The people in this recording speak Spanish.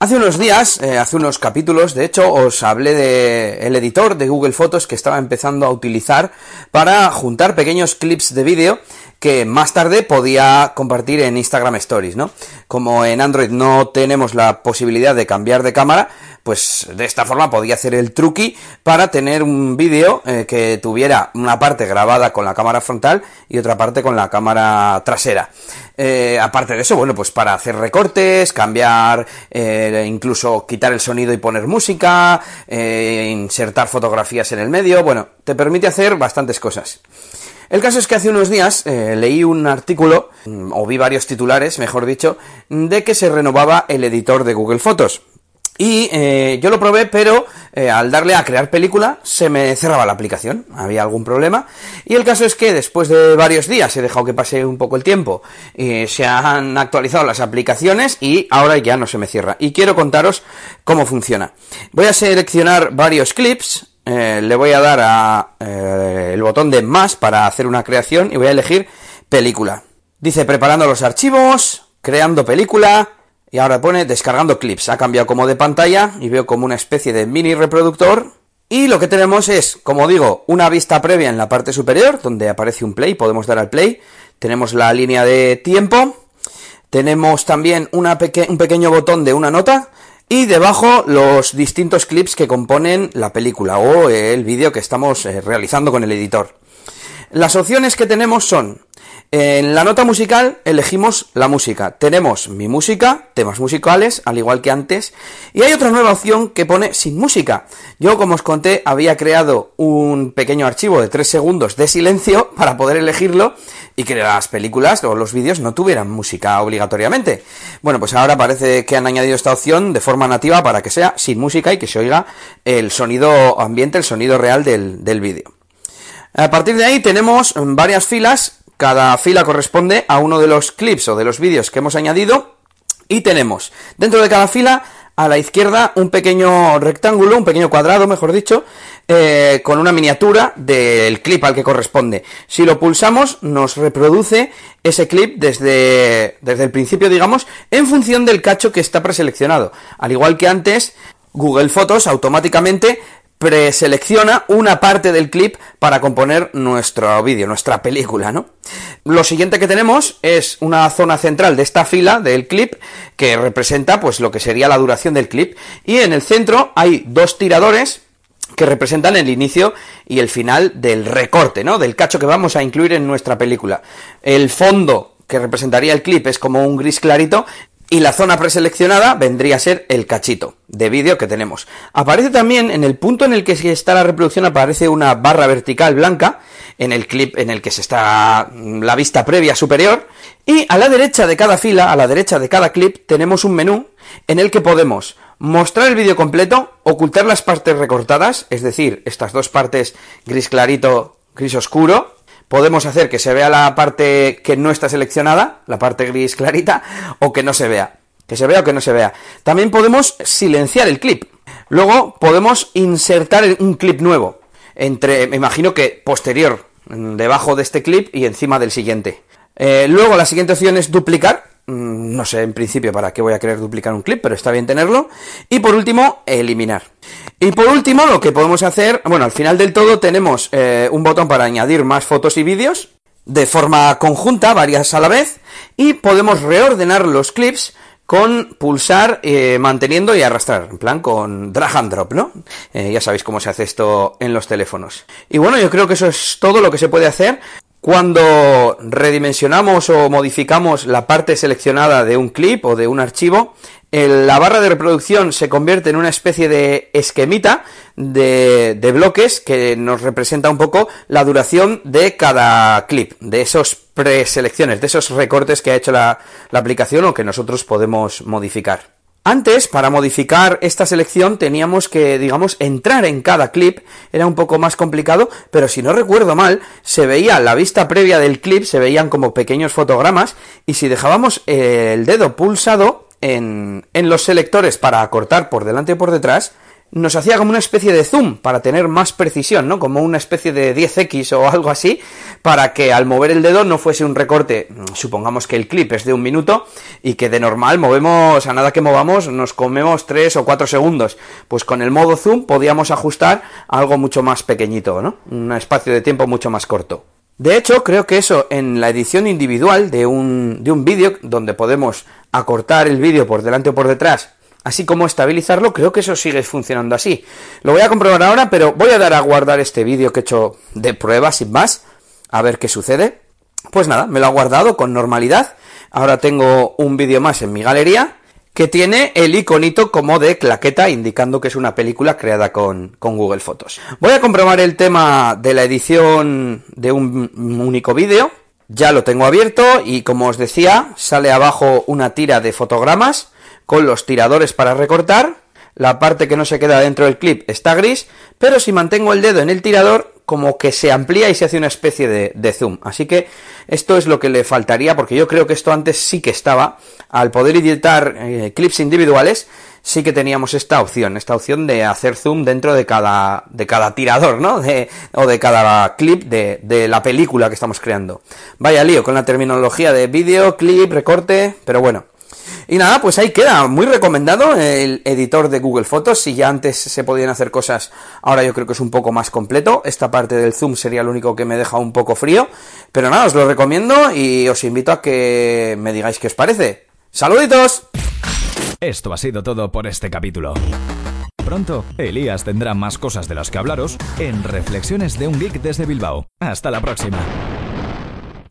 Hace unos días, eh, hace unos capítulos, de hecho, os hablé de el editor de Google Fotos que estaba empezando a utilizar para juntar pequeños clips de vídeo que más tarde podía compartir en Instagram Stories, ¿no? Como en Android no tenemos la posibilidad de cambiar de cámara, pues de esta forma podía hacer el truqui para tener un vídeo eh, que tuviera una parte grabada con la cámara frontal y otra parte con la cámara trasera. Eh, aparte de eso, bueno, pues para hacer recortes, cambiar, eh, incluso quitar el sonido y poner música, insertar fotografías en el medio, bueno, te permite hacer bastantes cosas. El caso es que hace unos días leí un artículo, mm, o vi varios titulares, mejor dicho, de que se renovaba el editor de Google Fotos. Y eh, yo lo probé, pero eh, al darle a crear película se me cerraba la aplicación, había algún problema. Y el caso es que después de varios días he dejado que pase un poco el tiempo, se han actualizado las aplicaciones y ahora ya no se me cierra. Y quiero contaros cómo funciona. Voy a seleccionar varios clips, eh, le voy a dar a eh, el botón de más para hacer una creación y voy a elegir película. Dice preparando los archivos, creando película y ahora pone descargando clips. Ha cambiado como de pantalla y veo como una especie de mini reproductor. Y lo que tenemos es, como digo, una vista previa en la parte superior donde aparece un play, podemos dar al play. Tenemos la línea de tiempo. Tenemos también un pequeño botón de una nota y debajo los distintos clips que componen la película o el vídeo que estamos eh, realizando con el editor. Las opciones que tenemos son en la nota musical elegimos la música. Tenemos mi música, temas musicales, al igual que antes. Y hay otra nueva opción que pone sin música. Yo, como os conté, había creado un pequeño archivo de 3 segundos de silencio para poder elegirlo y que las películas o los vídeos no tuvieran música obligatoriamente. Bueno, pues ahora parece que han añadido esta opción de forma nativa para que sea sin música y que se oiga el sonido ambiente, el sonido real del, del vídeo. A partir de ahí tenemos varias filas cada fila corresponde a uno de los clips o de los vídeos que hemos añadido y tenemos dentro de cada fila a la izquierda un pequeño rectángulo, un pequeño cuadrado, mejor dicho, eh, con una miniatura del clip al que corresponde. Si lo pulsamos, nos reproduce ese clip desde, desde el principio, digamos, en función del cacho que está preseleccionado. Al igual que antes, Google Fotos automáticamente preselecciona una parte del clip para componer nuestro vídeo, nuestra película, ¿no? Lo siguiente que tenemos es una zona central de esta fila del clip que representa pues lo que sería la duración del clip y en el centro hay dos tiradores que representan el inicio y el final del recorte, ¿no? Del cacho que vamos a incluir en nuestra película. El fondo que representaría el clip es como un gris clarito y la zona preseleccionada vendría a ser el cachito de vídeo que tenemos. Aparece también en el punto en el que está la reproducción, aparece una barra vertical blanca en el clip en el que se está la vista previa superior. Y a la derecha de cada fila, a la derecha de cada clip, tenemos un menú en el que podemos mostrar el vídeo completo, ocultar las partes recortadas, es decir, estas dos partes gris clarito, gris oscuro, podemos hacer que se vea la parte que no está seleccionada, la parte gris clarita, o que no se vea. Que se vea o que no se vea. También podemos silenciar el clip. Luego podemos insertar un clip nuevo. Entre, me imagino que posterior, debajo de este clip y encima del siguiente. Eh, luego la siguiente opción es duplicar. Mm, no sé en principio para qué voy a querer duplicar un clip, pero está bien tenerlo. Y por último, eliminar. Y por último, lo que podemos hacer, bueno, al final del todo tenemos eh, un botón para añadir más fotos y vídeos de forma conjunta, varias a la vez, y podemos reordenar los clips con pulsar, eh, manteniendo y arrastrar, en plan con drag and drop, ¿no? Eh, ya sabéis cómo se hace esto en los teléfonos. Y bueno, yo creo que eso es todo lo que se puede hacer. Cuando redimensionamos o modificamos la parte seleccionada de un clip o de un archivo, la barra de reproducción se convierte en una especie de esquemita de, bloques que nos representa un poco la duración de cada clip, de esos preselecciones, de esos recortes que ha hecho la, la aplicación o que nosotros podemos modificar. Antes, para modificar esta selección, teníamos que, digamos, entrar en cada clip, era un poco más complicado, pero si no recuerdo mal, se veía la vista previa del clip, se veían como pequeños fotogramas, y si dejábamos el dedo pulsado en, los selectores para cortar por delante y por detrás, nos hacía como una especie de zoom para tener más precisión, ¿no? Como una especie de 10x o algo así, para que al mover el dedo no fuese un recorte, supongamos que el clip es de un minuto y que de normal movemos, a nada que movamos, nos comemos 3 o 4 segundos. Pues con el modo zoom podíamos ajustar algo mucho más pequeñito, ¿no? Un espacio de tiempo mucho más corto. De hecho, creo que eso en la edición individual de un, de un vídeo, donde podemos acortar el vídeo por delante o por detrás así como estabilizarlo, creo que eso sigue funcionando así. Lo voy a comprobar ahora, pero voy a dar a guardar este vídeo que he hecho de prueba sin más, a ver qué sucede. Pues nada, me lo ha guardado con normalidad. Ahora tengo un vídeo más en mi galería que tiene el iconito como de claqueta indicando que es una película creada con, con Google Fotos. Voy a comprobar el tema de la edición de un único vídeo. Ya lo tengo abierto y como os decía, sale abajo una tira de fotogramas con los tiradores para recortar, la parte que no se queda dentro del clip está gris, pero si mantengo el dedo en el tirador, como que se amplía y se hace una especie de, zoom. Así que esto es lo que le faltaría, porque yo creo que esto antes sí que estaba. Al poder editar eh, clips individuales, sí que teníamos esta opción, esta opción de hacer zoom dentro de cada, de cada tirador, ¿no? o de cada clip de, de la película que estamos creando. Vaya lío con la terminología de vídeo, clip, recorte, pero bueno. Y nada, pues ahí queda, muy recomendado el editor de Google Fotos, si ya antes se podían hacer cosas, ahora yo creo que es un poco más completo, esta parte del zoom sería lo único que me deja un poco frío, pero nada, os lo recomiendo y os invito a que me digáis qué os parece. ¡Saluditos! Esto ha sido todo por este capítulo. Pronto, Elías tendrá más cosas de las que hablaros en Reflexiones de un Geek desde Bilbao. Hasta la próxima.